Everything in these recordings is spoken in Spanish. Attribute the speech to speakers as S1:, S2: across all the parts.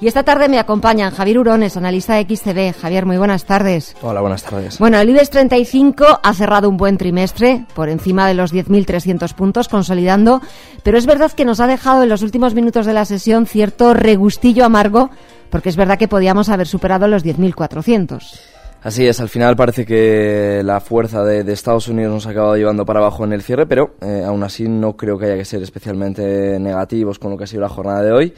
S1: Y esta tarde me acompañan Javier Urones, analista de XCB. Javier, muy buenas tardes.
S2: Hola, buenas tardes.
S1: Bueno, el IBEX 35 ha cerrado un buen trimestre, por encima de los 10.300 puntos, consolidando, pero es verdad que nos ha dejado en los últimos minutos de la sesión cierto regustillo amargo, porque es verdad que podíamos haber superado los 10.400.
S2: Así es, al final parece que la fuerza de, Estados Unidos nos ha acabado llevando para abajo en el cierre, pero eh, aún así no creo que haya que ser especialmente negativos con lo que ha sido la jornada de hoy.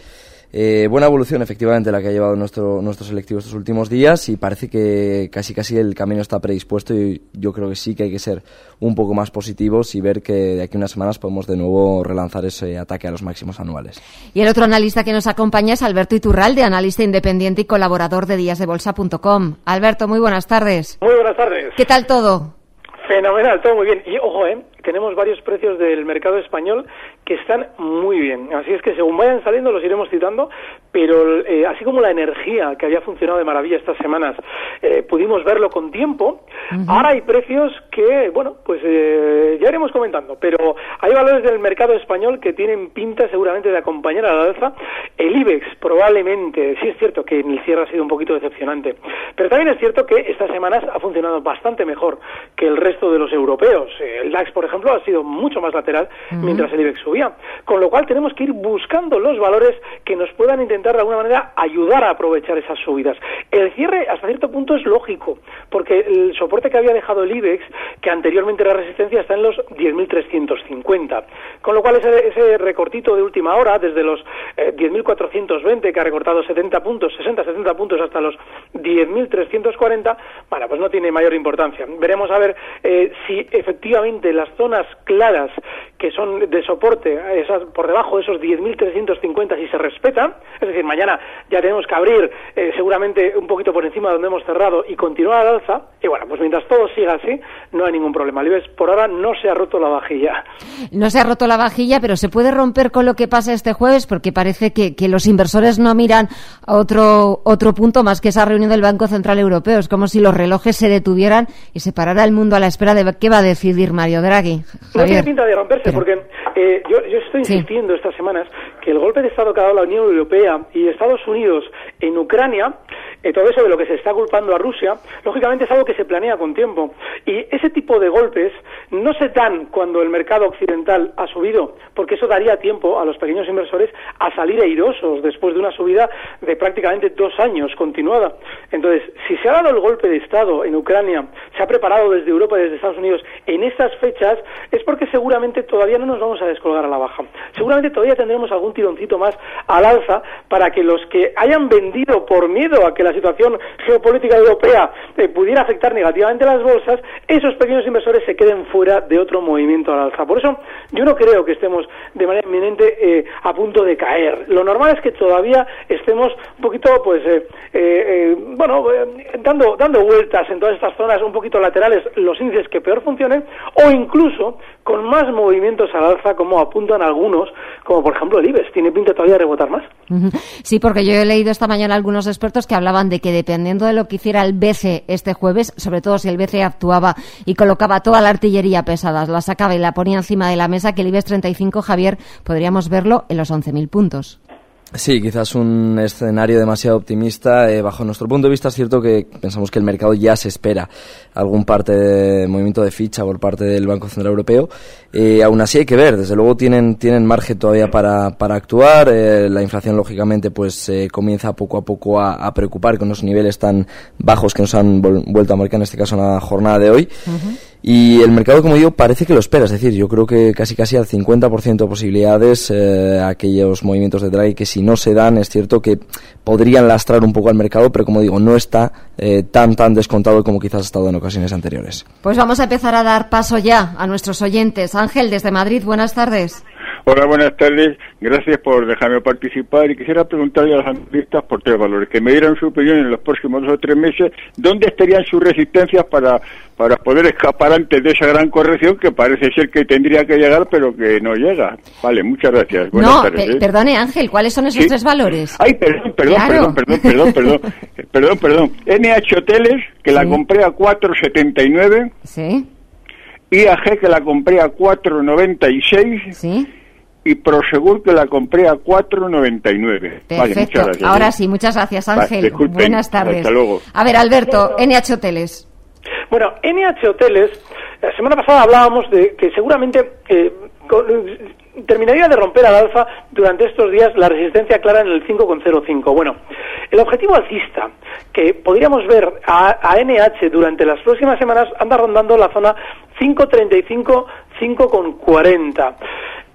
S2: Eh, buena evolución, efectivamente, la que ha llevado nuestro, nuestro selectivo estos últimos días y parece que casi casi el camino está predispuesto y yo creo que sí que hay que ser un poco más positivos y ver que de aquí a unas semanas podemos de nuevo relanzar ese ataque a los máximos anuales.
S1: Y el otro analista que nos acompaña es Alberto Iturralde, analista independiente y colaborador de díasdebolsa.com. Alberto, muy buenas tardes.
S3: Muy buenas tardes.
S1: ¿Qué tal todo?
S3: Fenomenal, todo muy bien. Y ojo, ¿eh? tenemos varios precios del mercado español que están muy bien. Así es que según vayan saliendo los iremos citando, pero eh, así como la energía que había funcionado de maravilla estas semanas, eh, pudimos verlo con tiempo, ahora hay precios que, bueno, pues eh, ya iremos comentando, pero hay valores del mercado español que tienen pinta seguramente de acompañar a la alza. El IBEX probablemente, sí es cierto que en el cierre ha sido un poquito decepcionante, pero también es cierto que estas semanas ha funcionado bastante mejor que el resto de los europeos. El DAX, por ejemplo, ha sido mucho más lateral mientras el IBEX subía. Con lo cual tenemos que ir buscando los valores que nos puedan intentar de alguna manera ayudar a aprovechar esas subidas. El cierre hasta cierto punto es lógico, porque el soporte que había dejado el IBEX, que anteriormente era resistencia, está en los 10.350. Con lo cual ese, recortito de última hora, desde los 10.420, eh, que ha recortado 70 puntos, 60, 70 puntos hasta los 10.340, bueno, pues no tiene mayor importancia. Veremos a ver eh, si efectivamente las zonas claras que son de soporte esas, por debajo de esos 10.350 si se respetan, es decir, mañana ya tenemos que abrir eh, seguramente un poquito por encima de donde hemos cerrado y continuar al alza, y bueno, pues mientras todo siga así, no hay ningún problema. Libes, por ahora no se ha roto la vajilla.
S1: No se ha roto la vajilla, pero se puede romper con lo que pasa este jueves porque parece que, que los inversores no miran a otro, otro punto más que esa reunión del Banco Central Europeo. Es como si los relojes se detuvieran y se parara el mundo a la espera de qué va a decidir Mario Draghi.
S3: No tiene pinta de romperse, porque eh, yo, yo, estoy insistiendo estas semanas que el golpe de Estado que ha dado la Unión Europea y Estados Unidos en Ucrania, eh, todo eso de lo que se está culpando a Rusia, lógicamente es algo que se planea con tiempo. Y ese tipo de golpes no se dan cuando el mercado occidental ha subido, porque eso daría tiempo a los pequeños inversores a salir airosos después de una subida de prácticamente dos años continuada. Entonces, si se ha dado el golpe de Estado en Ucrania, se ha preparado desde Europa y desde Estados Unidos en estas fechas, es porque seguramente todavía no nos vamos a descolgar a la baja. Seguramente todavía tendremos algún tironcito más al alza para que los que hayan vendido por miedo a que la situación geopolítica europea eh, pudiera afectar negativamente las bolsas, esos pequeños inversores se queden fuera de otro movimiento al alza. Por eso yo no creo que estemos de manera inminente eh, a punto de caer. Lo normal es que todavía estemos un poquito, pues, eh, bueno, dando, dando vueltas en todas estas zonas un poquito laterales, los índices que peor funcionen, o incluso con más movimientos al alza como apuntan algunos, como por ejemplo el IBEX. Tiene pinta todavía de rebotar más.
S1: Sí, porque yo he leído esta mañana algunos expertos que hablaban de que dependiendo de lo que hiciera el BCE este jueves, sobre todo si el BCE actuaba y colocaba toda la artillería pesada, la sacaba y la ponía encima de la mesa, que el IBEX 35, Javier, podríamos verlo en los 11.000 puntos.
S2: Sí, quizás un escenario demasiado optimista. Eh, bajo nuestro punto de vista es cierto que pensamos que el mercado ya se espera algún parte de movimiento de ficha por parte del Banco Central Europeo. Eh, aún así hay que ver, desde luego tienen, tienen margen todavía para, para actuar. Eh, la inflación lógicamente pues comienza poco a poco a, preocupar con los niveles tan bajos que nos han vuelto a marcar en este caso en la jornada de hoy. Y el mercado, como digo, parece que lo espera. Es decir, yo creo que casi casi al 50% de posibilidades eh, aquellos movimientos de Draghi que si no se dan, es cierto que podrían lastrar un poco al mercado, pero como digo, no está eh, tan tan descontado como quizás ha estado en ocasiones anteriores.
S1: Pues vamos a empezar a dar paso ya a nuestros oyentes. Ángel, desde Madrid, buenas tardes.
S4: Hola, buenas tardes. Gracias por dejarme participar y quisiera preguntarle a los analistas por tres valores, que me dieran su opinión en los próximos dos o tres meses, ¿dónde estarían sus resistencias para, para poder escapar antes de esa gran corrección que parece ser que tendría que llegar pero que no llega? Vale, muchas gracias. Buenas
S1: no,
S4: tardes, ¿eh?
S1: perdone Ángel, ¿cuáles son esos tres valores?
S4: Ay, perdón, perdón,
S1: Claro.
S4: perdón, perdón, perdón, perdón, perdón, perdón. NH Hoteles, que la compré a 4,79,
S1: Sí,
S4: IAG, que la compré a 4,96
S1: sí.
S4: Y Prosegur que la compré a 4.99. Vale,
S1: Perfecto.
S4: muchas gracias.
S1: Ahora
S4: ¿eh?
S1: sí, muchas gracias
S4: Vale,
S1: Ángel. Buenas tardes.
S4: Hasta luego.
S1: A ver, Alberto, NH Hoteles.
S3: Bueno, NH Hoteles, la semana pasada hablábamos de que seguramente eh, con- terminaría de romper al alza durante estos días la resistencia clara en el 5,05. Bueno, el objetivo alcista que podríamos ver a, a NH durante las próximas semanas anda rondando la zona 5,35, 5,40.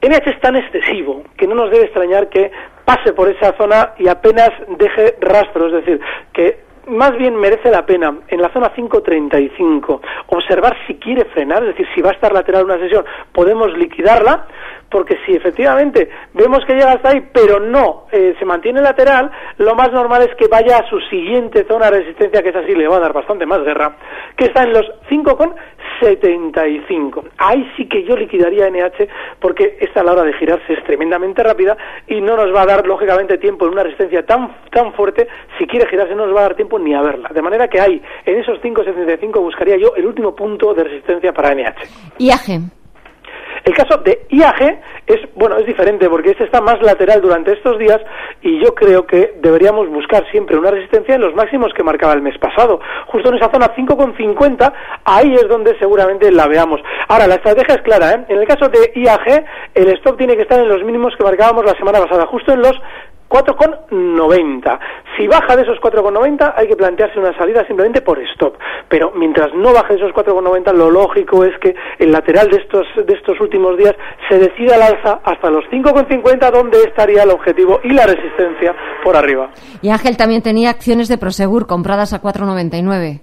S3: NH es tan excesivo que no nos debe extrañar que pase por esa zona y apenas deje rastro, es decir, que más bien merece la pena en la zona 5.35 observar si quiere frenar, es decir, si va a estar lateral una sesión, podemos liquidarla, porque si efectivamente vemos que llega hasta ahí, pero no eh, se mantiene lateral, lo más normal es que vaya a su siguiente zona de resistencia, que es así, le va a dar bastante más guerra, que está en los 5,75. Ahí sí que yo liquidaría NH, porque esta a la hora de girarse es tremendamente rápida y no nos va a dar, lógicamente, tiempo en una resistencia tan, tan fuerte, si quiere girarse no nos va a dar tiempo ni a verla. De manera que ahí, en esos 5,75 buscaría yo el último punto de resistencia para NH.
S1: IAG.
S3: El caso de IAG es, bueno, es diferente porque este está más lateral durante estos días y yo creo que deberíamos buscar siempre una resistencia en los máximos que marcaba el mes pasado. Justo en esa zona 5,50, ahí es donde seguramente la veamos. Ahora, la estrategia es clara, ¿eh? En el caso de IAG, el stop tiene que estar en los mínimos que marcábamos la semana pasada, justo en los 4,90. Si baja de esos 4,90 hay que plantearse una salida simplemente por stop. Pero mientras no baje de esos 4,90 lo lógico es que el lateral de estos, de estos últimos días se decida al alza hasta los 5,50 donde estaría el objetivo y la resistencia por arriba.
S1: Y Ángel también tenía acciones de Prosegur compradas a 4,99.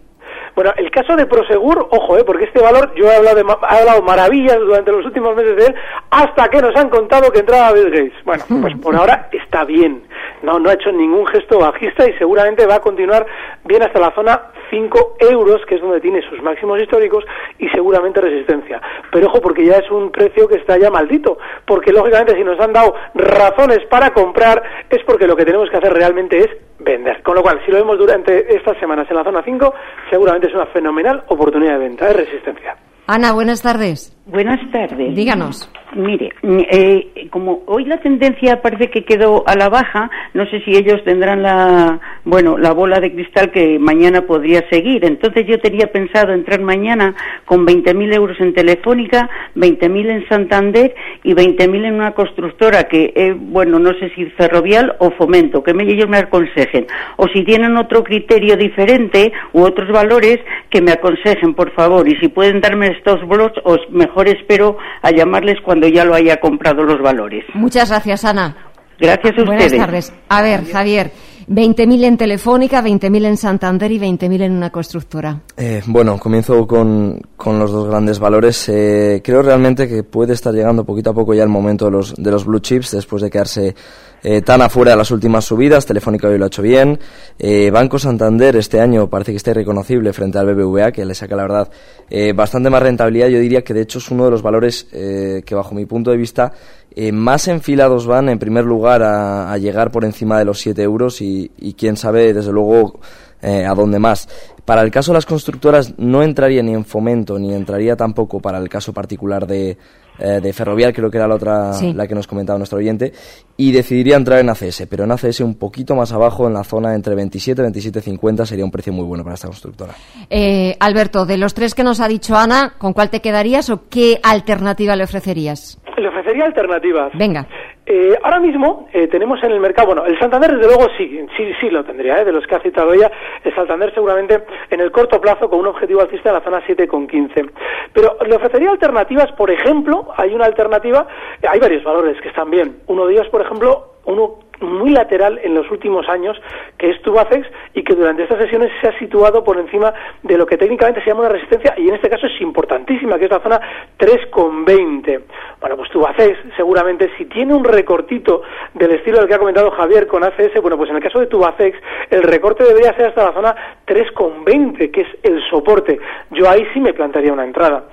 S3: Bueno, el caso de Prosegur, ojo, eh, porque este valor, yo he hablado, de, he hablado maravillas durante los últimos meses de él, hasta que nos han contado que entraba Bill Gates. Bueno, pues por ahora está bien. No, no ha hecho ningún gesto bajista y seguramente va a continuar bien hasta la zona 5 euros, que es donde tiene sus máximos históricos y seguramente resistencia. Pero ojo, porque ya es un precio que está ya maldito, porque lógicamente si nos han dado razones para comprar es porque lo que tenemos que hacer realmente es vender. Con lo cual, si lo vemos durante estas semanas en la zona 5, seguramente es una fenomenal oportunidad de venta, de resistencia.
S1: Ana, buenas tardes.
S5: Buenas tardes.
S1: Díganos.
S5: Mire, eh, como hoy la tendencia parece que quedó a la baja, no sé si ellos tendrán la, bueno, la bola de cristal que mañana podría seguir. Entonces yo tenía pensado entrar mañana con 20.000 euros en Telefónica, 20.000 en Santander y 20.000 en una constructora que, eh, bueno, no sé si ferrovial o fomento, que me, ellos me aconsejen. O si tienen otro criterio diferente u otros valores, que me aconsejen, por favor. Y si pueden darme estos blogs, os mejor espero a llamarles cuando ya lo haya comprado los valores.
S1: Muchas gracias, Ana.
S5: Gracias a
S1: Buenas
S5: ustedes.
S1: tardes. A ver, Javier, 20.000 en Telefónica, 20.000 en Santander y 20.000 en una constructora.
S2: Eh, bueno, comienzo con, con los dos grandes valores. Eh, creo realmente que puede estar llegando poquito a poco ya el momento de los, de los blue chips después de quedarse eh, tan afuera de las últimas subidas. Telefónica hoy lo ha hecho bien. Eh, Banco Santander este año parece que está irreconocible frente al BBVA, que le saca la verdad eh, bastante más rentabilidad. Yo diría que de hecho es uno de los valores eh, que bajo mi punto de vista eh, más enfilados van en primer lugar a, a llegar por encima de los 7 euros y, y quién sabe desde luego eh, a dónde más. Para el caso de las constructoras no entraría ni en fomento ni entraría tampoco para el caso particular de, eh, de Ferrovial, creo que era la otra
S1: Sí.
S2: la que nos comentaba nuestro oyente, y decidiría entrar en ACS, pero en ACS un poquito más abajo, en la zona entre 27 y 27,50 sería un precio muy bueno para esta constructora.
S1: Eh, Alberto, de los tres que nos ha dicho Ana, ¿con cuál te quedarías o qué alternativa le ofrecerías?
S3: Le ofrecería alternativas.
S1: Venga.
S3: Eh, ahora mismo eh, tenemos en el mercado, bueno, el Santander desde luego sí, sí, sí lo tendría, ¿eh? de los que ha citado ella, el Santander seguramente en el corto plazo con un objetivo alcista en la zona 7,15. Pero le ofrecería alternativas, por ejemplo, hay una alternativa, hay varios valores que están bien. Uno de ellos, por ejemplo, uno muy lateral en los últimos años, que es Tubacex, y que durante estas sesiones se ha situado por encima de lo que técnicamente se llama una resistencia, y en este caso es importantísima, que es la zona 3,20. Bueno, pues Tubacex, seguramente, si tiene un recortito del estilo del que ha comentado Javier con ACS, bueno, pues en el caso de Tubacex, el recorte debería ser hasta la zona 3,20, que es el soporte. Yo ahí sí me plantaría una entrada.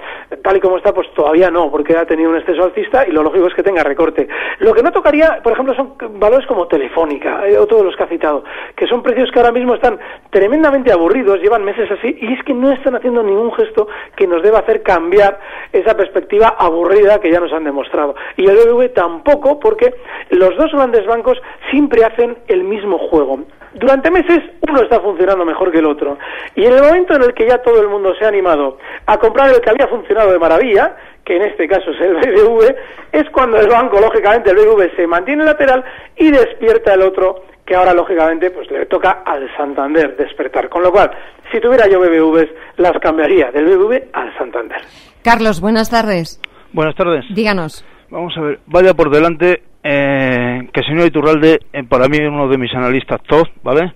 S3: Tal y como está, pues todavía no, porque ha tenido un exceso alcista y lo lógico es que tenga recorte. Lo que no tocaría, por ejemplo, son valores como Telefónica, eh, o todos los que ha citado, que son precios que ahora mismo están tremendamente aburridos, llevan meses así, y es que no están haciendo ningún gesto que nos deba hacer cambiar esa perspectiva aburrida que ya nos han demostrado. Y el BBV tampoco, porque los dos grandes bancos siempre hacen el mismo juego durante meses uno está funcionando mejor que el otro. Y en el momento en el que ya todo el mundo se ha animado a comprar el que había funcionado de maravilla, que en este caso es el BBV, es cuando el banco, lógicamente, el BBV se mantiene lateral y despierta el otro, que ahora, lógicamente, pues le toca al Santander despertar. Con lo cual, si tuviera yo BBVs, las cambiaría del BBV al Santander.
S1: Carlos, buenas tardes.
S6: Buenas tardes.
S1: Díganos.
S6: Vamos a ver, vaya por delante eh, que el señor Iturralde, eh, para mí, es uno de mis analistas top, ¿vale?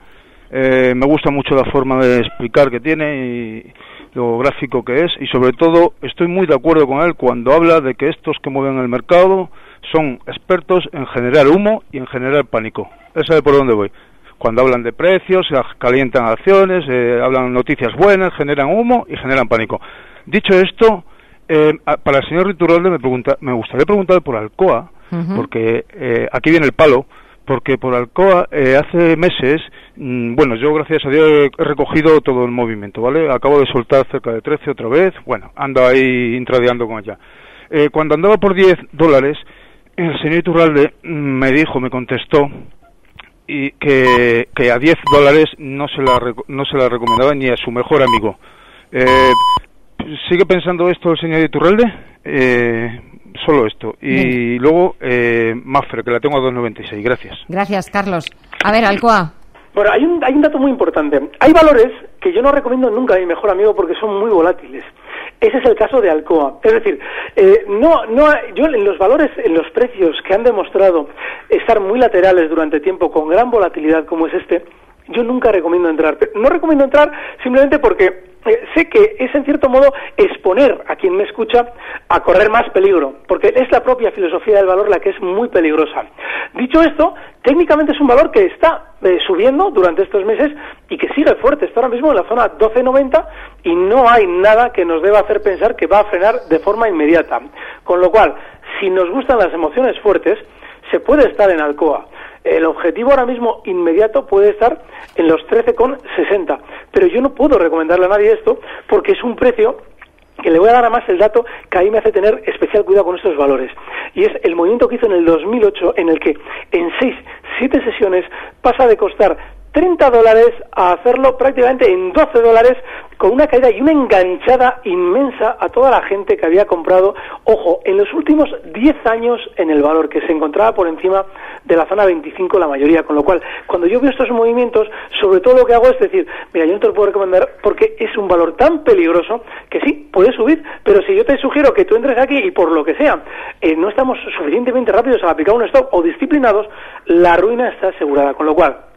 S6: Eh, me gusta mucho la forma de explicar que tiene y lo gráfico que es y sobre todo estoy muy de acuerdo con él cuando habla de que estos que mueven el mercado son expertos en generar humo y en generar pánico. Él sabe por dónde voy. Cuando hablan de precios, calientan acciones, eh, hablan noticias buenas, generan humo y generan pánico. Dicho esto, eh, para el señor Riturralde me, pregunta, me gustaría preguntarle por Alcoa, porque eh, aquí viene el palo porque por Alcoa eh, hace meses, mm, bueno, yo gracias a Dios he recogido todo el movimiento, ¿vale? Acabo de soltar cerca de 13 otra vez, bueno, ando ahí intradeando con ella. Eh, cuando andaba por 10 dólares, el señor Iturralde me dijo, me contestó, y que, que a 10 dólares no se, la, no se la recomendaba ni a su mejor amigo. Eh, ¿Sigue pensando esto el señor Iturralde? Eh, solo esto. Y luego eh, Mafre, que la tengo a 2,96. Gracias.
S1: Gracias, Carlos. A ver, Alcoa.
S3: Bueno, hay un, hay un dato muy importante. Hay valores que yo no recomiendo nunca a mi mejor amigo porque son muy volátiles. Ese es el caso de Alcoa. Es decir, eh, no, no, yo en los valores, en los precios que han demostrado estar muy laterales durante tiempo con gran volatilidad como es este, yo nunca recomiendo entrar. No recomiendo entrar simplemente porque eh, sé que es en cierto modo exponer a quien me escucha a correr más peligro, porque es la propia filosofía del valor la que es muy peligrosa. Dicho esto, técnicamente es un valor que está eh, subiendo durante estos meses y que sigue fuerte, está ahora mismo en la zona 12.90 y no hay nada que nos deba hacer pensar que va a frenar de forma inmediata. Con lo cual, si nos gustan las emociones fuertes, se puede estar en Alcoa. El objetivo ahora mismo inmediato puede estar en los 13,60. Pero yo no puedo recomendarle a nadie esto porque es un precio que le voy a dar a más el dato que ahí me hace tener especial cuidado con estos valores. Y es el movimiento que hizo en el 2008 en el que en 6, 7 sesiones pasa de costar 30 dólares a hacerlo prácticamente en 12 dólares con una caída y una enganchada inmensa a toda la gente que había comprado, ojo, en los últimos 10 años en el valor, que se encontraba por encima de la zona 25 la mayoría, con lo cual, cuando yo veo estos movimientos, sobre todo lo que hago es decir, mira, yo no te lo puedo recomendar porque es un valor tan peligroso que sí, puede subir, pero si yo te sugiero que tú entres aquí y por lo que sea, eh, no estamos suficientemente rápidos a aplicar un stop o disciplinados, la ruina está asegurada, con lo cual,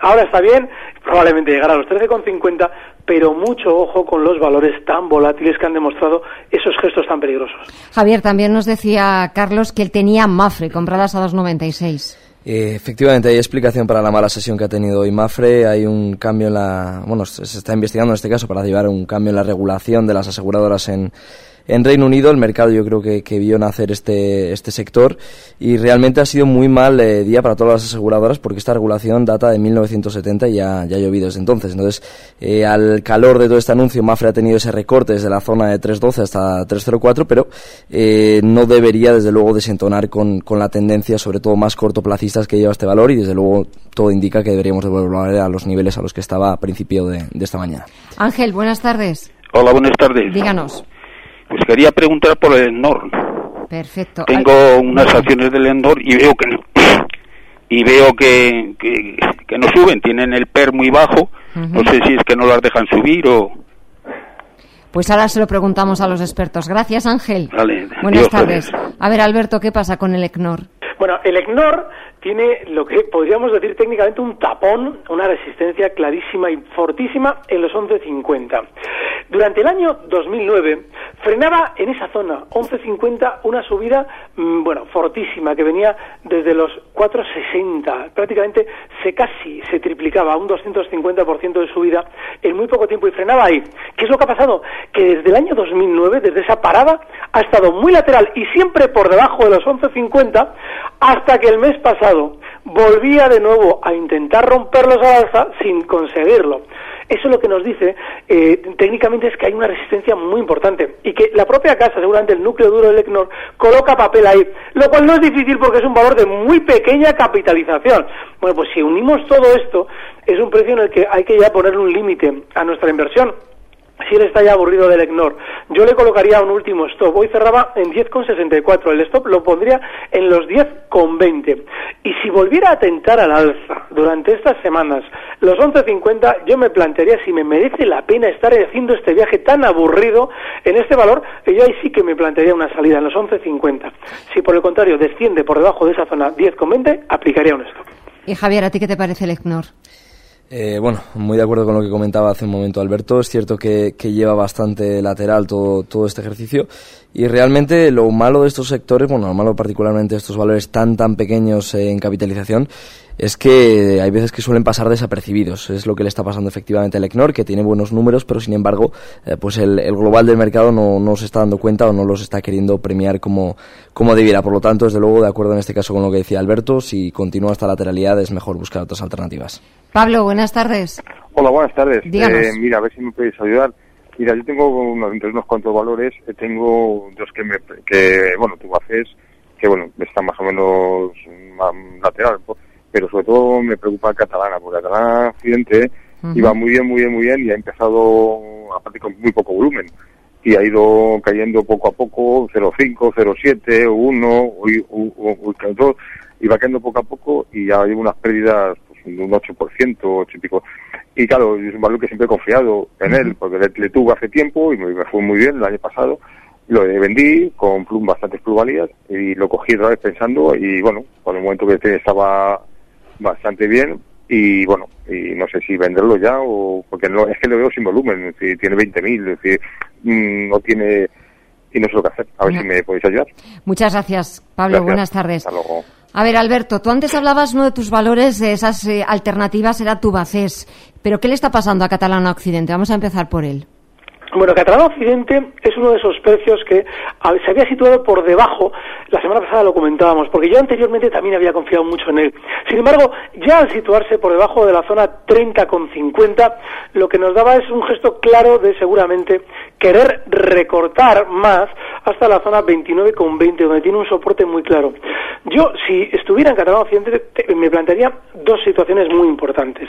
S3: Ahora está bien, probablemente llegará a los 13,50, pero mucho ojo con los valores tan volátiles que han demostrado esos gestos tan peligrosos.
S1: Javier, también nos decía Carlos que él tenía Mafre compradas a 2,96.
S2: Eh, efectivamente, hay explicación para la mala sesión que ha tenido hoy Mafre. Hay un cambio en la. Bueno, se está investigando en este caso para llevar un cambio en la regulación de las aseguradoras en, en Reino Unido el mercado yo creo que, que vio nacer este, este sector y realmente ha sido muy mal eh, día para todas las aseguradoras porque esta regulación data de 1970 y ya, ya ha llovido desde entonces. Entonces, eh, al calor de todo este anuncio, Mafre ha tenido ese recorte desde la zona de 3.12 hasta 3.04, pero eh, no debería desde luego desentonar con, con la tendencia, sobre todo más cortoplacistas que lleva este valor y desde luego todo indica que deberíamos devolver a los niveles a los que estaba a principio de, de esta mañana.
S1: Ángel, buenas tardes.
S7: Hola, buenas tardes.
S1: Díganos.
S7: Pues quería preguntar por el NOR.
S1: Perfecto.
S7: Tengo unas acciones del Endor y veo que no, y veo que, que, no suben, tienen el PER muy bajo, no sé si es que no las dejan subir o...
S1: Pues ahora se lo preguntamos a los expertos. Gracias, Ángel.
S7: Vale,
S1: Buenas tardes. A ver, Alberto, ¿qué pasa con el ECNOR?
S3: Bueno, el ECNOR tiene lo que podríamos decir técnicamente un tapón, una resistencia clarísima y fortísima en los 11.50. Durante el año 2009 frenaba en esa zona, 11.50, una subida, mm, bueno, fortísima, que venía desde los 4.60. Prácticamente se casi se triplicaba, un 250% de subida en muy poco tiempo y frenaba ahí. ¿Qué es lo que ha pasado? Que desde el año 2009, desde esa parada, ha estado muy lateral y siempre por debajo de los 11.50 hasta que el mes pasado volvía de nuevo a intentar romperlos al alza sin conseguirlo. Eso lo que nos dice eh, técnicamente es que hay una resistencia muy importante y que la propia casa, seguramente el núcleo duro del ECNOR, coloca papel ahí, lo cual no es difícil porque es un valor de muy pequeña capitalización. Bueno, pues si unimos todo esto, es un precio en el que hay que ya ponerle un límite a nuestra inversión si él está ya aburrido del ignore. Yo le colocaría un último stop. Hoy cerraba en 10,64. El stop lo pondría en los 10,20. Y si volviera a tentar al alza durante estas semanas los 11,50, yo me plantearía si me merece la pena estar haciendo este viaje tan aburrido en este valor. Y yo ahí sí que me plantearía una salida en los 11,50. Si por el contrario desciende por debajo de esa zona 10,20, aplicaría un stop.
S1: Y Javier, ¿a ti qué te parece el ignore?
S2: Eh, bueno, muy de acuerdo con lo que comentaba hace un momento Alberto. Es cierto que, lleva bastante lateral todo, todo este ejercicio. Y realmente lo malo de estos sectores, bueno, lo malo particularmente de estos valores tan, tan pequeños en capitalización, es que hay veces que suelen pasar desapercibidos. Es lo que le está pasando efectivamente al ECNOR, que tiene buenos números, pero sin embargo, eh, pues el, global del mercado no, no se está dando cuenta o no los está queriendo premiar como, como debiera. Por lo tanto, desde luego, de acuerdo en este caso con lo que decía Alberto, si continúa esta lateralidad es mejor buscar otras alternativas.
S1: Pablo, buenas tardes.
S8: Hola, buenas tardes. Eh, mira, a ver si me podéis ayudar. Mira, yo tengo unos, entre unos cuantos valores, eh, tengo dos que, me, que bueno, tú haces, que bueno, están más o menos lateral, pero sobre todo me preocupa Catalana, porque Catalana Occidente iba muy bien, muy bien, muy bien y ha empezado, aparte con muy poco volumen, y ha ido cayendo poco a poco, 0,5, 0,7, 1, y 2, y va cayendo poco a poco y ya hay unas pérdidas de un 8%, 8 y pico. Y claro, es un valor que siempre he confiado en él, porque le, tuvo hace tiempo y me, fue muy bien el año pasado. Lo vendí con plum, bastantes plusvalías y lo cogí otra vez pensando y bueno, con el momento que estaba bastante bien y bueno, y no sé si venderlo ya o porque no, es que lo veo sin volumen, es decir, tiene 20.000, es decir, mm, no tiene y no sé lo que hacer. A ver si me podéis ayudar.
S1: Muchas gracias, Pablo. Buenas tardes. A ver, Alberto, tú antes hablabas, uno de tus valores, de esas eh, alternativas, era Tubacés. Pero ¿qué le está pasando a Catalana Occidente? Vamos a empezar por él.
S3: Bueno, Catalana Occidente es uno de esos precios que se había situado por debajo, la semana pasada lo comentábamos, porque yo anteriormente también había confiado mucho en él. Sin embargo, ya al situarse por debajo de la zona 30,50, lo que nos daba es un gesto claro de seguramente querer recortar más hasta la zona 29,20, donde tiene un soporte muy claro. Yo, si estuviera en Catalana Occidente, me plantearía dos situaciones muy importantes.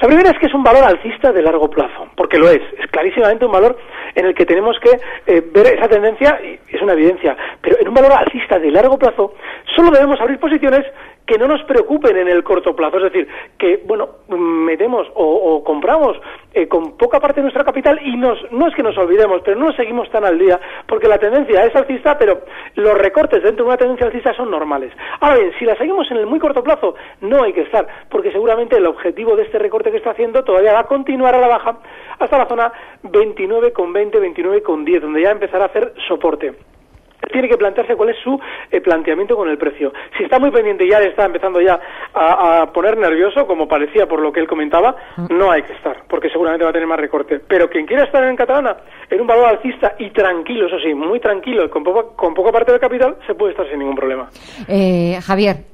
S3: La primera es que es un valor alcista de largo plazo, porque lo es, es clarísimamente un valor en el que tenemos que eh, ver esa tendencia, y es una evidencia, pero en un valor alcista de largo plazo solo debemos abrir posiciones que no nos preocupen en el corto plazo, es decir, que, bueno, metemos o, compramos eh, con poca parte de nuestra capital y nos, no es que nos olvidemos, pero no nos seguimos tan al día, porque la tendencia es alcista, pero los recortes dentro de una tendencia alcista son normales. Ahora bien, si la seguimos en el muy corto plazo, no hay que estar, porque seguramente el objetivo de este recorte que está haciendo todavía va a continuar a la baja hasta la zona 29,20, 29,10, donde ya empezará a hacer soporte tiene que plantearse cuál es su eh, planteamiento con el precio. Si está muy pendiente y ya está empezando ya a, poner nervioso, como parecía por lo que él comentaba, no hay que estar, porque seguramente va a tener más recorte. Pero quien quiera estar en Catalana, en un valor alcista y tranquilo, eso sí, muy tranquilo, con, con poca parte del capital, se puede estar sin ningún problema.
S1: Eh, Javier,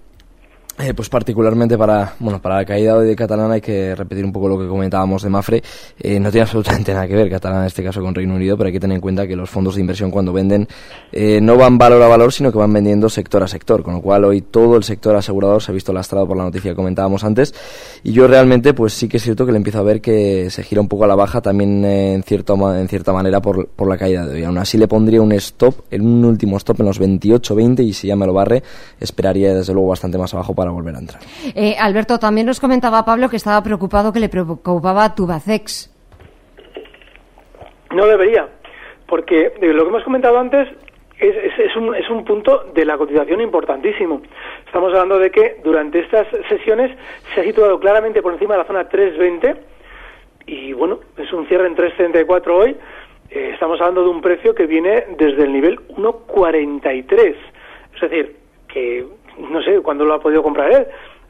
S2: Eh, pues particularmente para bueno para la caída de Catalana hay que repetir un poco lo que comentábamos de Mafre. Eh, no tiene absolutamente nada que ver Catalana en este caso con Reino Unido, pero hay que tener en cuenta que los fondos de inversión cuando venden eh, no van valor a valor, sino que van vendiendo sector a sector, con lo cual hoy todo el sector asegurador se ha visto lastrado por la noticia que comentábamos antes. Y yo realmente pues sí que es cierto que le empiezo a ver que se gira un poco a la baja también en, cierto, en cierta manera por, por la caída de hoy. Aún así le pondría un stop, un último stop en los 28-20 y si ya me lo barre, esperaría desde luego bastante más abajo para volver a entrar.
S1: Eh, Alberto, también nos comentaba Pablo que estaba preocupado, que le preocupaba Tubacex.
S3: No debería, porque eh, lo que hemos comentado antes es, es, un, es un punto de la cotización importantísimo. Estamos hablando de que durante estas sesiones se ha situado claramente por encima de la zona 320 y bueno, es un cierre en 334 hoy. Eh, estamos hablando de un precio que viene desde el nivel 1.43. Es decir, que no sé cuándo lo ha podido comprar él,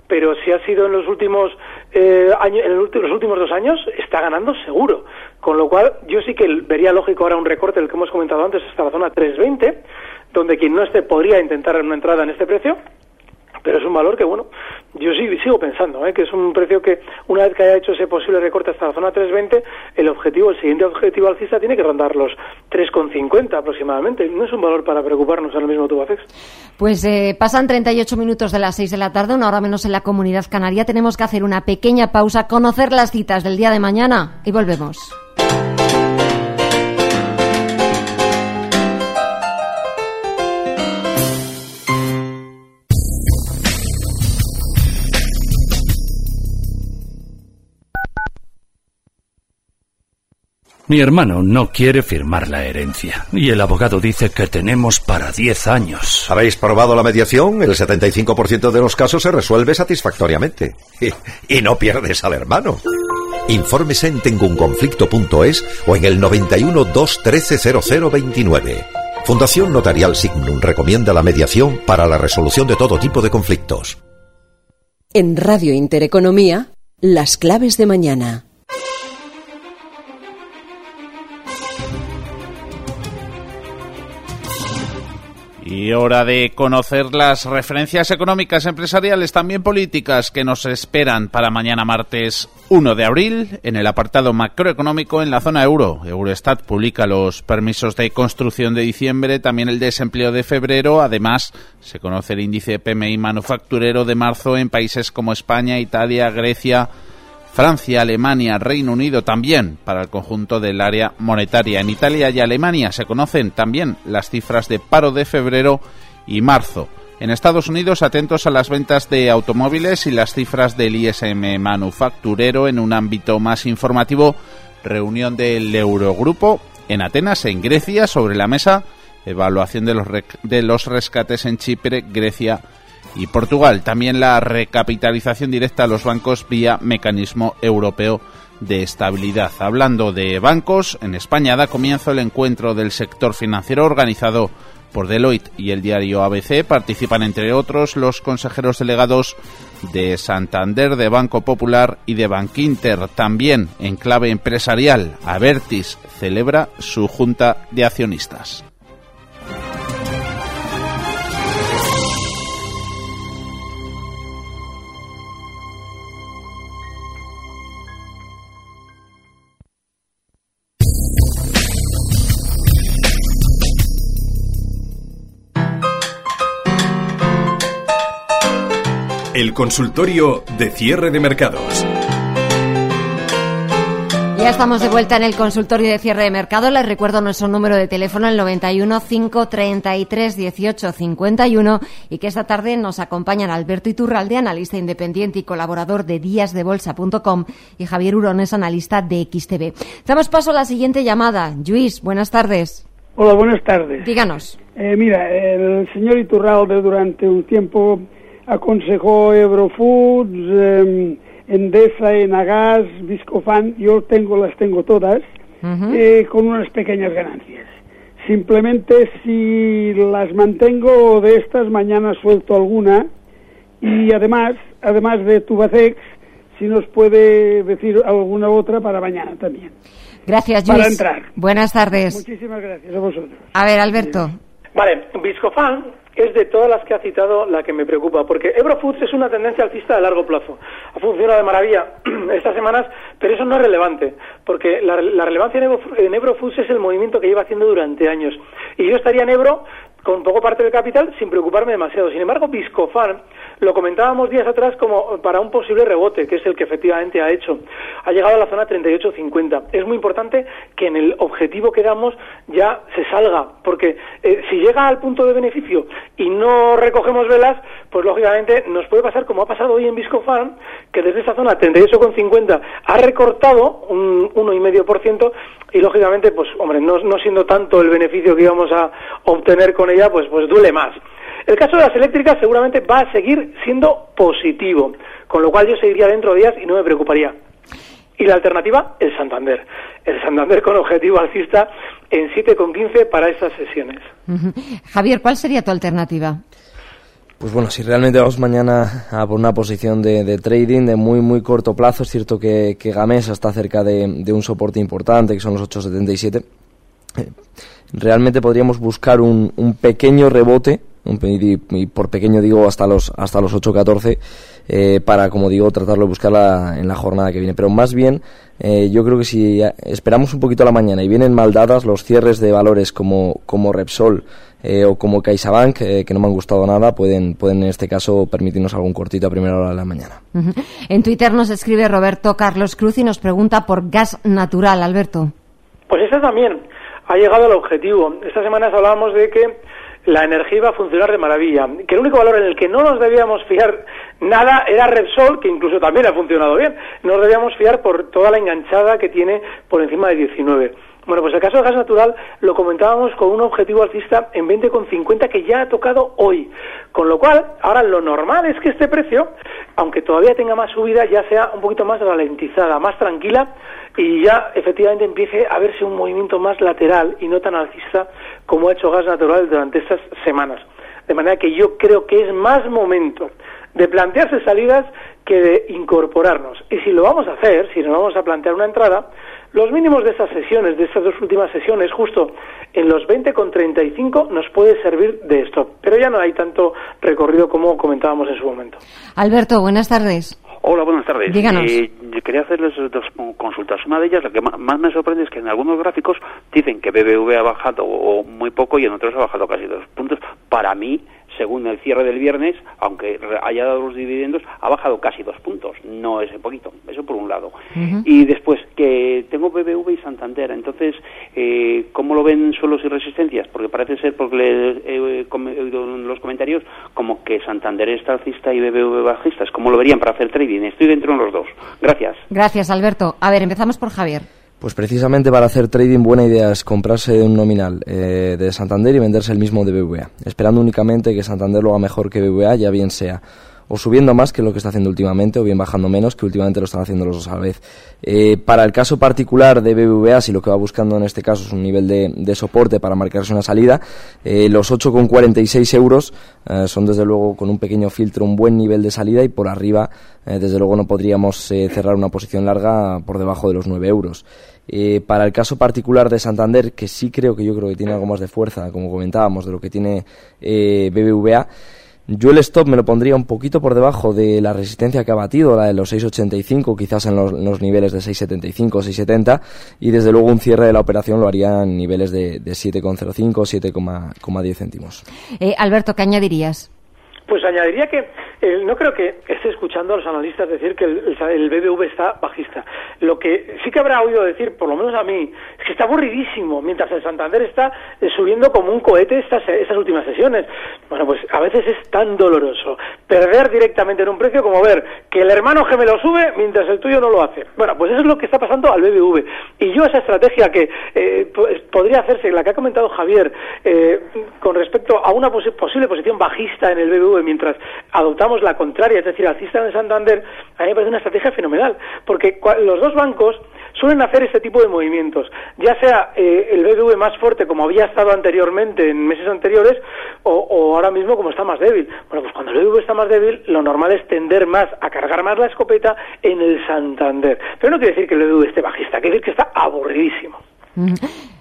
S3: pero si ha sido en los últimos eh, años, en los últimos dos años, está ganando seguro. Con lo cual, yo sí que vería lógico ahora un recorte, el que hemos comentado antes, hasta la zona 320, donde quien no esté podría intentar una entrada en este precio pero es un valor que, bueno, yo sí, sigo pensando, ¿eh? que es un precio que, una vez que haya hecho ese posible recorte hasta la zona 320, el objetivo, el siguiente objetivo alcista tiene que rondar los 3,50 aproximadamente. No es un valor para preocuparnos ahora mismo, Tubacex.
S1: Pues eh, pasan 38 minutos de las 6 de la tarde, una hora menos en la comunidad canaria. Tenemos que hacer una pequeña pausa, conocer las citas del día de mañana y volvemos.
S9: Mi hermano no quiere firmar la herencia y el abogado dice que tenemos para 10 años.
S10: ¿Habéis probado la mediación? El 75% de los casos se resuelve satisfactoriamente. Y, no pierdes al hermano. Infórmese en tengunconflicto.es o en el 91 213 0029. Fundación Notarial Signum recomienda la mediación para la resolución de todo tipo de conflictos.
S11: En Radio Intereconomía, las claves de mañana.
S12: Y hora de conocer las referencias económicas, empresariales, también políticas que nos esperan para mañana martes 1 de abril en el apartado macroeconómico en la zona euro. Eurostat publica los permisos de construcción de diciembre, también el desempleo de febrero. Además, se conoce el índice PMI manufacturero de marzo en países como España, Italia, Grecia, Francia, Alemania, Reino Unido también para el conjunto del área monetaria. En Italia y Alemania se conocen también las cifras de paro de febrero y marzo. En Estados Unidos, atentos a las ventas de automóviles y las cifras del ISM manufacturero en un ámbito más informativo. Reunión del Eurogrupo en Atenas, en Grecia, sobre la mesa. Evaluación de los, de los rescates en Chipre, Grecia y Portugal. También la recapitalización directa a los bancos vía mecanismo europeo de estabilidad. Hablando de bancos, en España da comienzo el encuentro del sector financiero organizado por Deloitte y el diario ABC. Participan, entre otros, los consejeros delegados de Santander, de Banco Popular y de Bankinter. También en clave empresarial, Avertis celebra su junta de accionistas.
S13: El consultorio de cierre de mercados.
S1: Ya estamos de vuelta en el consultorio de cierre de mercado. Les recuerdo nuestro número de teléfono, el 91 533 18 51, y que esta tarde nos acompañan Alberto Iturralde, analista independiente y colaborador de díasdebolsa.com, y Javier Urones, analista de XTV. Damos paso a la siguiente llamada. Luis, buenas tardes.
S14: Hola, buenas tardes.
S1: Díganos.
S14: Eh, mira, el señor Iturralde durante un tiempo aconsejó Eurofoods, eh, Endesa, Enagas, Viscofan, yo tengo, las tengo todas, eh, con unas pequeñas ganancias. Simplemente si las mantengo de estas, mañana suelto alguna y además, además de Tubacex, si nos puede decir alguna otra para mañana también.
S1: Gracias,
S14: Luis. Para entrar.
S1: Buenas tardes.
S14: Muchísimas gracias a vosotros.
S1: A ver, Alberto.
S3: Vale, Viscofan es de todas las que ha citado la que me preocupa, porque Eurofoods es una tendencia alcista de largo plazo. Ha funcionado de maravilla estas semanas, pero eso no es relevante, porque la, relevancia en, Eurofoods es el movimiento que lleva haciendo durante años. Y yo estaría en Ebro con poco parte del capital sin preocuparme demasiado. Sin embargo, Biscofan lo comentábamos días atrás como para un posible rebote, que es el que efectivamente ha hecho. Ha llegado a la zona 38.50. Es muy importante que en el objetivo que damos ya se salga, porque eh, si llega al punto de beneficio y no recogemos velas, pues lógicamente nos puede pasar como ha pasado hoy en Biscofan, que desde esa zona 38,50 ha recortado un 1,5% y lógicamente, pues hombre, no, no siendo tanto el beneficio que íbamos a obtener con ella, pues, pues duele más. El caso de las eléctricas seguramente va a seguir siendo positivo, con lo cual yo seguiría dentro de días y no me preocuparía. Y la alternativa, el Santander. El Santander con objetivo alcista en 7,15 para esas sesiones.
S1: Javier, ¿cuál sería tu alternativa?
S2: Pues bueno, si realmente vamos mañana a por una posición de, trading de muy muy corto plazo, es cierto que, Gamesa está cerca de, un soporte importante, que son los 8,77. Eh, realmente podríamos buscar un, un pequeño rebote y, por pequeño digo hasta los hasta los 8.14 eh, para como digo tratarlo de buscarla en la jornada que viene. Pero más bien eh, yo creo que si esperamos un poquito a la mañana y vienen mal dadas los cierres de valores como como Repsol eh, o como CaixaBank que no me han gustado nada pueden pueden en este caso permitirnos algún cortito a primera hora de la mañana.
S1: En Twitter nos escribe Roberto Carlos Cruz y nos pregunta por gas natural Alberto.
S3: Pues esa también ha llegado al objetivo esta semana hablábamos de que la energía iba a funcionar de maravilla. Que el único valor en el que no nos debíamos fiar nada era Repsol, que incluso también ha funcionado bien. Nos debíamos fiar por toda la enganchada que tiene por encima de 19. Bueno, pues el caso del gas natural lo comentábamos con un objetivo alcista en 20,50 que ya ha tocado hoy. Con lo cual, ahora lo normal es que este precio, aunque todavía tenga más subida, ya sea un poquito más ralentizada, más tranquila y ya efectivamente empiece a verse un movimiento más lateral y no tan alcista como ha hecho gas natural durante estas semanas. De manera que yo creo que es más momento de plantearse salidas que de incorporarnos. Y si lo vamos a hacer, si nos vamos a plantear una entrada, los mínimos de estas sesiones, de estas dos últimas sesiones, justo en los 20,35 nos puede servir de stop. Pero ya no hay tanto recorrido como comentábamos en su momento.
S1: Alberto, buenas tardes.
S15: Hola, buenas tardes.
S1: Díganos.
S15: Eh, quería hacerles dos consultas. Una de ellas, la que más me sorprende es que en algunos gráficos dicen que BBV ha bajado muy poco y en otros ha bajado casi dos puntos. Para mí, según el cierre del viernes, aunque haya dado los dividendos, ha bajado casi dos puntos, no ese poquito, eso por un lado. Y después, que tengo BBV y Santander, entonces, eh, ¿cómo lo ven suelos y resistencias? Porque parece ser, porque he oído en los comentarios, como que Santander está alcista y BBV bajistas, ¿cómo lo verían para hacer trading? Estoy dentro de los dos. Gracias.
S1: Gracias, Alberto. A ver, empezamos por Javier.
S2: Pues precisamente para hacer trading buena idea es comprarse un nominal eh, de Santander y venderse el mismo de BBVA, esperando únicamente que Santander lo haga mejor que BBVA, ya bien sea o subiendo más que lo que está haciendo últimamente, o bien bajando menos, que últimamente lo están haciendo los dos a la vez. Eh, para el caso particular de BBVA, si lo que va buscando en este caso es un nivel de, soporte para marcarse una salida, eh, los 8,46 euros eh, son desde luego con un pequeño filtro un buen nivel de salida y por arriba, desde luego, no podríamos cerrar una posición larga por debajo de los 9 euros. Para el caso particular de Santander, que sí creo que yo creo que tiene algo más de fuerza, como comentábamos, de lo que tiene BBVA, yo el stop me lo pondría un poquito por debajo de la resistencia que ha batido, la de los 6.85, quizás en los, niveles de 6.75, 6.70, y desde luego un cierre de la operación lo haría en niveles de, de 7,05, 7,10 céntimos.
S1: Eh, Alberto, ¿qué añadirías?
S3: Pues añadiría que eh, no creo que esté escuchando a los analistas decir que el, BBV está bajista. Lo que sí que habrá oído decir, por lo menos a mí, es que está aburridísimo, mientras el Santander está eh, subiendo como un cohete estas, estas últimas sesiones. Bueno, pues a veces es tan doloroso perder directamente en un precio como ver que el hermano gemelo sube mientras el tuyo no lo hace. Bueno, pues eso es lo que está pasando al BBV. Y yo esa estrategia que eh, podría hacerse, la que ha comentado Javier, con respecto a una posible posición bajista en el BBV, mientras adoptamos la contraria, es decir, alcista en Santander, a mí me parece una estrategia fenomenal, porque los dos bancos suelen hacer este tipo de movimientos, ya sea eh, el BBV más fuerte como había estado anteriormente en meses anteriores o, ahora mismo como está más débil. Bueno, pues cuando el BBV está más débil, lo normal es tender más a cargar más la escopeta en el Santander. Pero no quiere decir que el BBV esté bajista, quiere decir que está aburridísimo.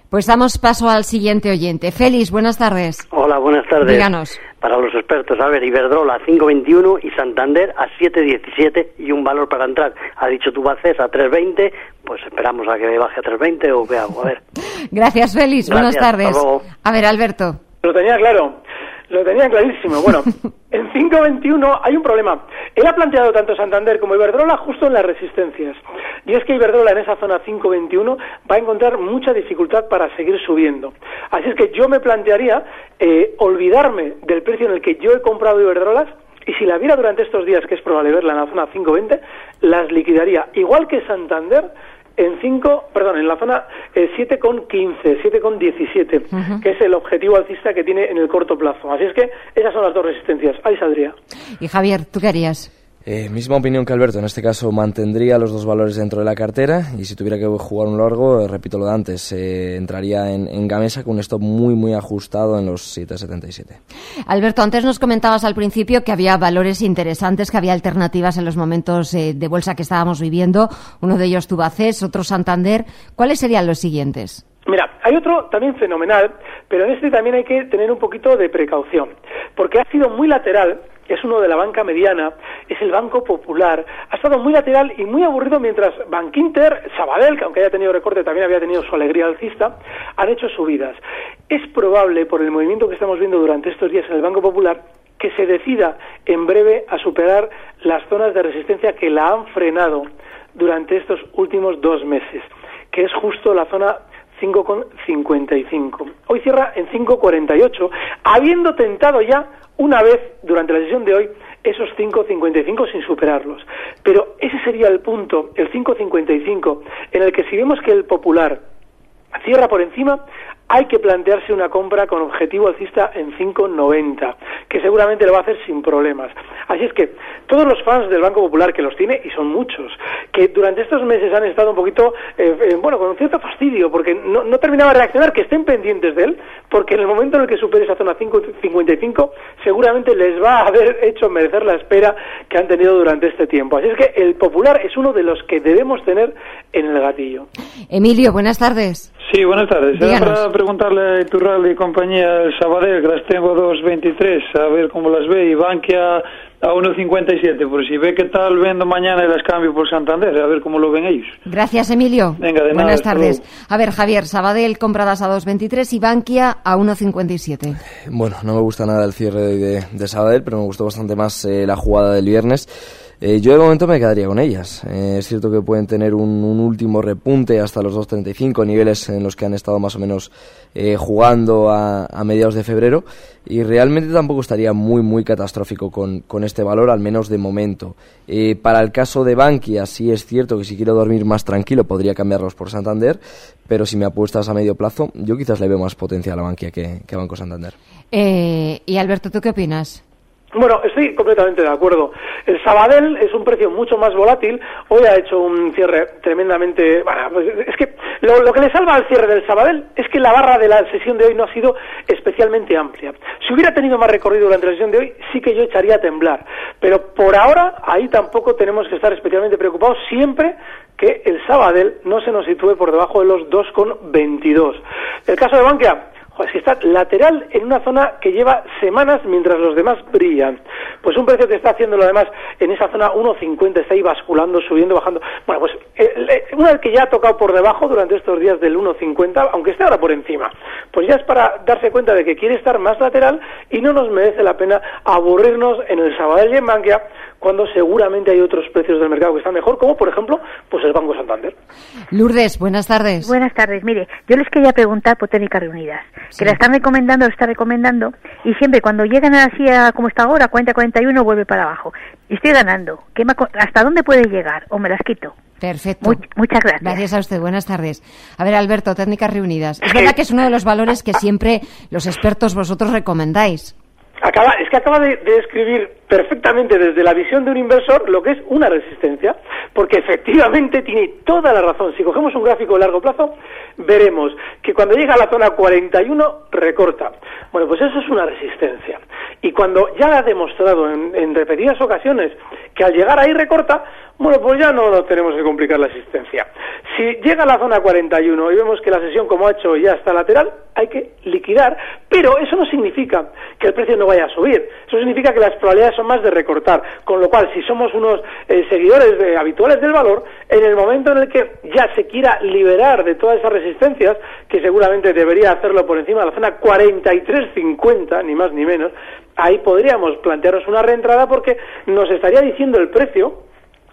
S1: Pues damos paso al siguiente oyente. Félix, buenas tardes.
S16: Hola, buenas tardes.
S1: Díganos.
S16: Para los expertos. A ver, Iberdrola a 5.21 y Santander a 7.17 y un valor para entrar. Ha dicho Tubacés a 3.20, pues esperamos a que baje a 3.20 o qué hago, a ver.
S1: Gracias, Félix. Buenas tardes. A ver, Alberto.
S3: Lo tenía claro. Lo tenía clarísimo. Bueno, en 5.21 hay un problema. Él ha planteado tanto Santander como Iberdrola justo en las resistencias. Y es que Iberdrola en esa zona 5.21 va a encontrar mucha dificultad para seguir subiendo. Así es que yo me plantearía eh, olvidarme del precio en el que yo he comprado Iberdrolas y si la viera durante estos días, que es probable verla en la zona 5.20, las liquidaría. Igual que Santander en 5, perdón, en la zona eh, 7,15, 7,17, que es el objetivo alcista que tiene en el corto plazo. Así es que esas son las dos resistencias. Ahí saldría.
S1: Y Javier, ¿tú qué harías?
S2: Eh, misma opinión que Alberto, en este caso mantendría los dos valores dentro de la cartera y si tuviera que jugar un largo, eh, repito lo de antes, eh, entraría en, Gamesa con un stop muy muy ajustado en los 7,77.
S1: Alberto, antes nos comentabas al principio que había valores interesantes, que había alternativas en los momentos de bolsa que estábamos viviendo, uno de ellos Tubacés, otro Santander. ¿Cuáles serían los siguientes?
S3: Mira, hay otro también fenomenal, pero en este también hay que tener un poquito de precaución, porque ha sido muy lateral es uno de la banca mediana, es el Banco Popular. Ha estado muy lateral y muy aburrido mientras Bankinter, Sabadell, que aunque haya tenido recorte también había tenido su alegría alcista, han hecho subidas. Es probable, por el movimiento que estamos viendo durante estos días en el Banco Popular, que se decida en breve a superar las zonas de resistencia que la han frenado durante estos últimos dos meses, que es justo la zona 5,55. Hoy cierra en 5,48, habiendo tentado ya una vez durante la sesión de hoy esos 5.55 sin superarlos. Pero ese sería el punto, el 5.55, en el que si vemos que el popular cierra por encima, hay que plantearse una compra con objetivo alcista en 5,90, que seguramente lo va a hacer sin problemas. Así es que todos los fans del Banco Popular, que los tiene, y son muchos, que durante estos meses han estado un poquito, eh, eh, bueno, con un cierto fastidio, porque no, no, terminaba de reaccionar, que estén pendientes de él, porque en el momento en el que supere esa zona 5,55, seguramente les va a haber hecho merecer la espera que han tenido durante este tiempo. Así es que el Popular es uno de los que debemos tener en el gatillo.
S1: Emilio, buenas tardes.
S17: Sí, buenas tardes. Era para preguntarle a Iturral y compañía el Sabadell, que las tengo a 2.23, a ver cómo las ve, y Bankia a 1.57, por si ve qué tal vendo mañana y las cambio por Santander, a ver cómo lo ven ellos.
S1: Gracias, Emilio.
S17: Venga, de
S1: Buenas tardes. A ver, Javier, Sabadell compradas a 2.23 y Bankia a 1.57.
S2: Bueno, no me gusta nada el cierre de, de Sabadell, pero me gustó bastante más eh, la jugada del viernes. Eh, yo de momento me quedaría con ellas. Eh, es cierto que pueden tener un, último repunte hasta los 2.35, niveles en los que han estado más o menos eh, jugando a, mediados de febrero, y realmente tampoco estaría muy, muy catastrófico con, con este valor, al menos de momento. para el caso de Bankia, sí es cierto que si quiero dormir más tranquilo podría cambiarlos por Santander, pero si me apuestas a medio plazo, yo quizás le veo más potencial a Bankia que, que a Banco Santander.
S1: y Alberto, ¿tú qué opinas?
S3: Bueno, estoy completamente de acuerdo. El Sabadell es un precio mucho más volátil. Hoy ha hecho un cierre tremendamente. Bueno, pues es que lo, que le salva al cierre del Sabadell es que la barra de la sesión de hoy no ha sido especialmente amplia. Si hubiera tenido más recorrido durante la sesión de hoy, sí que yo echaría a temblar. Pero por ahora, ahí tampoco tenemos que estar especialmente preocupados siempre que el Sabadell no se nos sitúe por debajo de los 2,22. El caso de Bankia pues que está lateral en una zona que lleva semanas mientras los demás brillan. Pues un precio que está haciendo lo demás en esa zona 1.50, está ahí basculando, subiendo, bajando. Bueno, pues eh, una vez que ya ha tocado por debajo durante estos días del 1.50, aunque esté ahora por encima, pues ya es para darse cuenta de que quiere estar más lateral y no nos merece la pena aburrirnos en el Sabadell y en Bankia cuando seguramente hay otros precios del mercado que están mejor, como por ejemplo pues el Banco Santander.
S1: Lourdes, buenas tardes.
S18: Buenas tardes. Mire, yo les quería preguntar por técnicas reunidas, que la están recomendando, lo está recomendando, y siempre cuando llegan así a como está ahora, 40-41, vuelve para abajo. Y estoy ganando. ¿Qué ¿Hasta dónde puede llegar? ¿O me las quito?
S1: Perfecto.
S18: muchas gracias.
S1: Gracias a usted. Buenas tardes. A ver, Alberto, técnicas reunidas. Es verdad que es uno de los valores que siempre los expertos vosotros recomendáis.
S3: Acaba, es que acaba de, describir perfectamente desde la visión de un inversor lo que es una resistencia, porque efectivamente tiene toda la razón. Si cogemos un gráfico de largo plazo, veremos que cuando llega a la zona 41 recorta. Bueno, pues eso es una resistencia. Y cuando ya ha demostrado en repetidas ocasiones que al llegar ahí recorta, Bueno, pues ya no nos tenemos que complicar la existencia. Si llega a la zona 41 y vemos que la sesión, como ha hecho, ya está lateral, hay que liquidar, pero eso no significa que el precio no vaya a subir. Eso significa que las probabilidades son más de recortar. Con lo cual, si somos unos eh, seguidores de, habituales del valor, en el momento en el que ya se quiera liberar de todas esas resistencias, que seguramente debería hacerlo por encima de la zona 43.50, ni más ni menos, ahí podríamos plantearnos una reentrada porque nos estaría diciendo el precio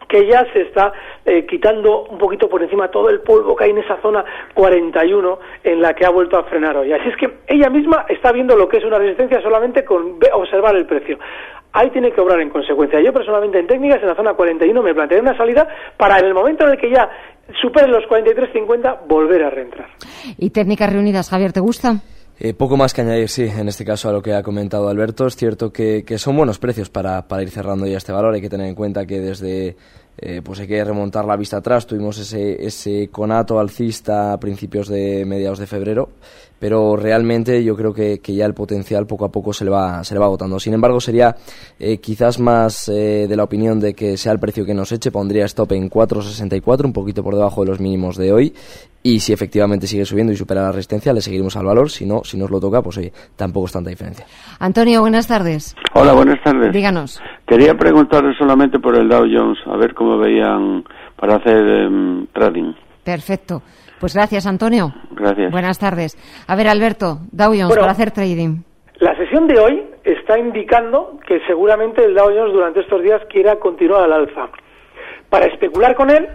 S3: que ya se está eh, quitando un poquito por encima todo el polvo que hay en esa zona 41 en la que ha vuelto a frenar hoy. Así es que ella misma está viendo lo que es una resistencia solamente con observar el precio. Ahí tiene que obrar en consecuencia. Yo personalmente en técnicas en la zona 41 me planteé una salida para en el momento en el que ya supere los 43.50 volver a reentrar.
S1: ¿Y técnicas reunidas, Javier, te gusta?
S2: Eh, poco más que añadir, sí, en este caso a lo que ha comentado Alberto. Es cierto que, que son buenos precios para, para, ir cerrando ya este valor. Hay que tener en cuenta que desde, eh, pues hay que remontar la vista atrás. Tuvimos ese, ese conato alcista a principios de mediados de febrero pero realmente yo creo que, que, ya el potencial poco a poco se le va, se le va agotando. Sin embargo, sería eh, quizás más eh, de la opinión de que sea el precio que nos eche, pondría stop en 4.64, un poquito por debajo de los mínimos de hoy, y si efectivamente sigue subiendo y supera la resistencia, le seguiremos al valor, si no, si nos lo toca, pues oye, tampoco es tanta diferencia.
S1: Antonio, buenas tardes.
S19: Hola, buenas tardes.
S1: Díganos.
S19: Quería preguntarle solamente por el Dow Jones, a ver cómo veían para hacer em, trading.
S1: Perfecto. Pues gracias, Antonio.
S19: Gracias.
S1: Buenas tardes. A ver, Alberto, Dow Jones para hacer trading.
S3: La sesión de hoy está indicando que seguramente el Dow Jones durante estos días quiera continuar al alza. Para especular con él,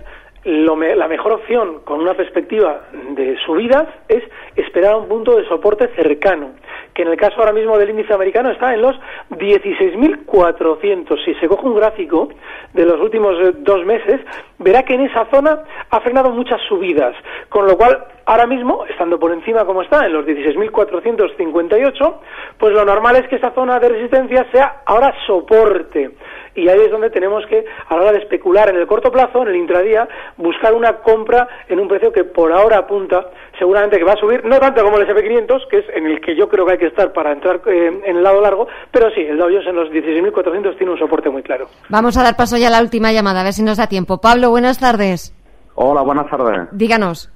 S3: la mejor opción con una perspectiva de subidas es esperar un punto de soporte cercano, que en el caso ahora mismo del índice americano está en los 16.400. Si se coge un gráfico de los últimos eh, dos meses, verá que en esa zona ha frenado muchas subidas, con lo cual ahora mismo, estando por encima como está, en los 16.458, pues lo normal es que esa zona de resistencia sea ahora soporte y ahí es donde tenemos que, a la hora de especular en el corto plazo, en el intradía, buscar una compra en un precio que por ahora apunta seguramente que va a subir, no tanto como el SP500, que es en el que yo creo que hay que estar para entrar eh, en el lado largo, pero sí, el Dow Jones en los 16.400 tiene un soporte muy claro.
S1: Vamos a dar paso ya a la última llamada, a ver si nos da tiempo. Pablo, buenas tardes.
S20: Hola, buenas tardes.
S1: Díganos.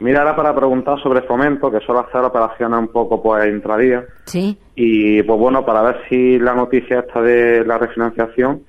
S20: Mira, era para preguntar sobre fomento, que suele hacer operaciones un poco pues intradía.
S1: Sí.
S20: Y pues bueno, para ver si la noticia esta de la refinanciación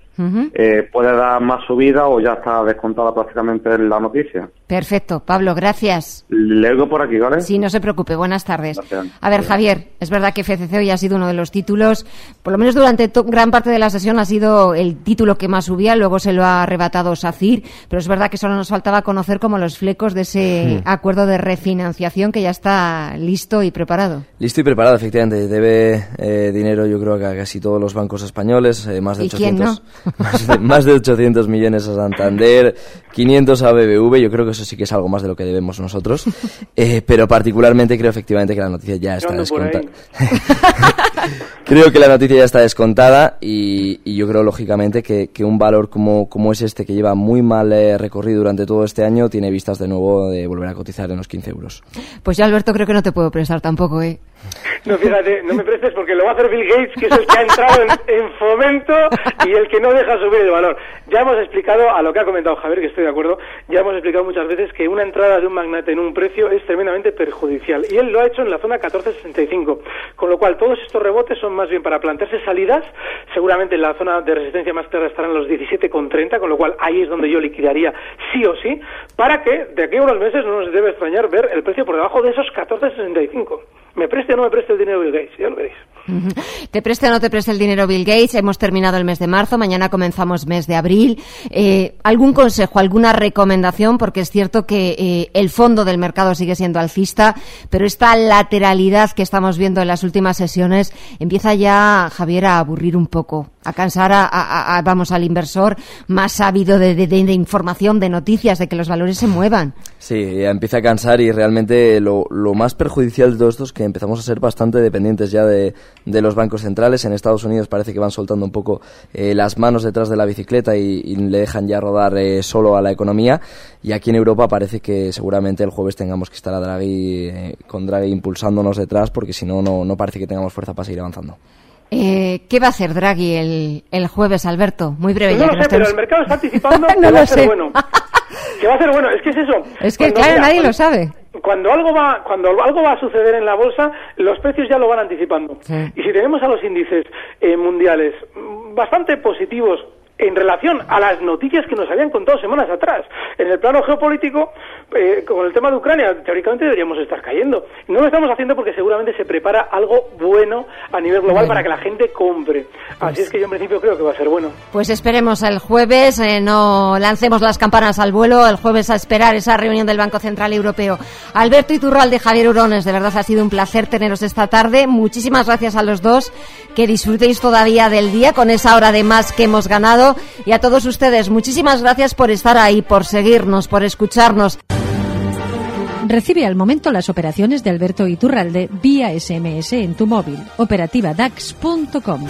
S20: eh, puede dar más subida o ya está descontada prácticamente la noticia.
S1: Perfecto, Pablo, gracias.
S20: Le por aquí, ¿vale?
S1: Sí, no se preocupe, buenas tardes. A ver, Javier, es verdad que FCC hoy ha sido uno de los títulos, por lo menos durante gran parte de la sesión ha sido el título que más subía, luego se lo ha arrebatado SACIR, pero es verdad que solo nos faltaba conocer como los flecos de ese acuerdo de refinanciación que ya está listo y preparado.
S2: Listo y preparado, efectivamente. Debe eh, dinero, yo creo que a casi todos los bancos españoles, eh, más de 800. más, de, 800 millones a Santander, 500 a BBV, yo creo que eso sí que es algo más de lo que debemos nosotros, eh, pero particularmente creo efectivamente que la noticia ya está descontada. creo que la noticia ya está descontada y, yo creo lógicamente que, un valor como, como es este, que lleva muy mal eh, recorrido durante todo este año, tiene vistas de nuevo de volver a cotizar en los 15 euros.
S1: Pues ya Alberto creo que no te puedo prestar tampoco, ¿eh?
S3: No, fíjate, no me prestes porque lo va a hacer Bill Gates, que es el que ha entrado en, fomento y el que no deja subir el valor. Ya hemos explicado, a lo que ha comentado Javier, que estoy de acuerdo, ya hemos explicado muchas veces que una entrada de un magnate en un precio es tremendamente perjudicial. Y él lo ha hecho en la zona 1465. Con lo cual, todos estos rebotes son más bien para plantearse salidas. Seguramente en la zona de resistencia más clara estarán los 17,30, con lo cual ahí es donde yo liquidaría sí o sí, para que de aquí a unos meses no nos debe extrañar ver el precio por debajo de esos 14,65 me preste o no me preste el dinero Bill Gates, ya lo veréis.
S1: Te preste o no te preste el dinero Bill Gates, hemos terminado el mes de marzo, mañana comenzamos mes de abril. Eh, ¿Algún consejo, alguna recomendación? Porque es cierto que eh, el fondo del mercado sigue siendo alcista, pero esta lateralidad que estamos viendo en las últimas sesiones empieza ya, Javier, a aburrir un poco, a cansar a, vamos al inversor más ávido de, información, de noticias, de que los valores se muevan.
S2: Sí, empieza a cansar y realmente lo, lo más perjudicial de todo esto es que empezamos a ser bastante dependientes ya de, de los bancos centrales. En Estados Unidos parece que van soltando un poco eh, las manos detrás de la bicicleta y, le dejan ya rodar eh, solo a la economía. Y aquí en Europa parece que seguramente el jueves tengamos que estar a Draghi, eh, con Draghi impulsándonos detrás porque si no, no parece que tengamos fuerza para seguir avanzando.
S1: Eh, ¿Qué va a hacer Draghi el, el jueves, Alberto? Muy breve.
S3: Pues no lo sé, pero el mercado está anticipando que va a ser bueno. Que va a ser bueno. Es que es eso.
S1: Es que, claro, nadie lo sabe.
S3: Cuando algo va, cuando algo va a suceder en la bolsa, los precios ya lo van anticipando. Y si tenemos a los índices eh, mundiales bastante positivos en relación a las noticias que nos habían contado semanas atrás. En el plano geopolítico, eh, con el tema de Ucrania, teóricamente deberíamos estar cayendo. No lo estamos haciendo porque seguramente se prepara algo bueno a nivel global para que la gente compre. Así pues es que yo en principio creo que va a ser bueno.
S1: Pues esperemos el jueves, eh, no lancemos las campanas al vuelo, el jueves a esperar esa reunión del Banco Central Europeo. Alberto Iturralde, Javier Urones, de verdad ha sido un placer teneros esta tarde. Muchísimas gracias a los dos. Que disfrutéis todavía del día con esa hora de más que hemos ganado y a todos ustedes, muchísimas gracias por estar ahí, por seguirnos, por escucharnos.
S21: Recibe al momento las operaciones de Alberto Iturralde vía SMS en tu móvil. Operativa DAX.com.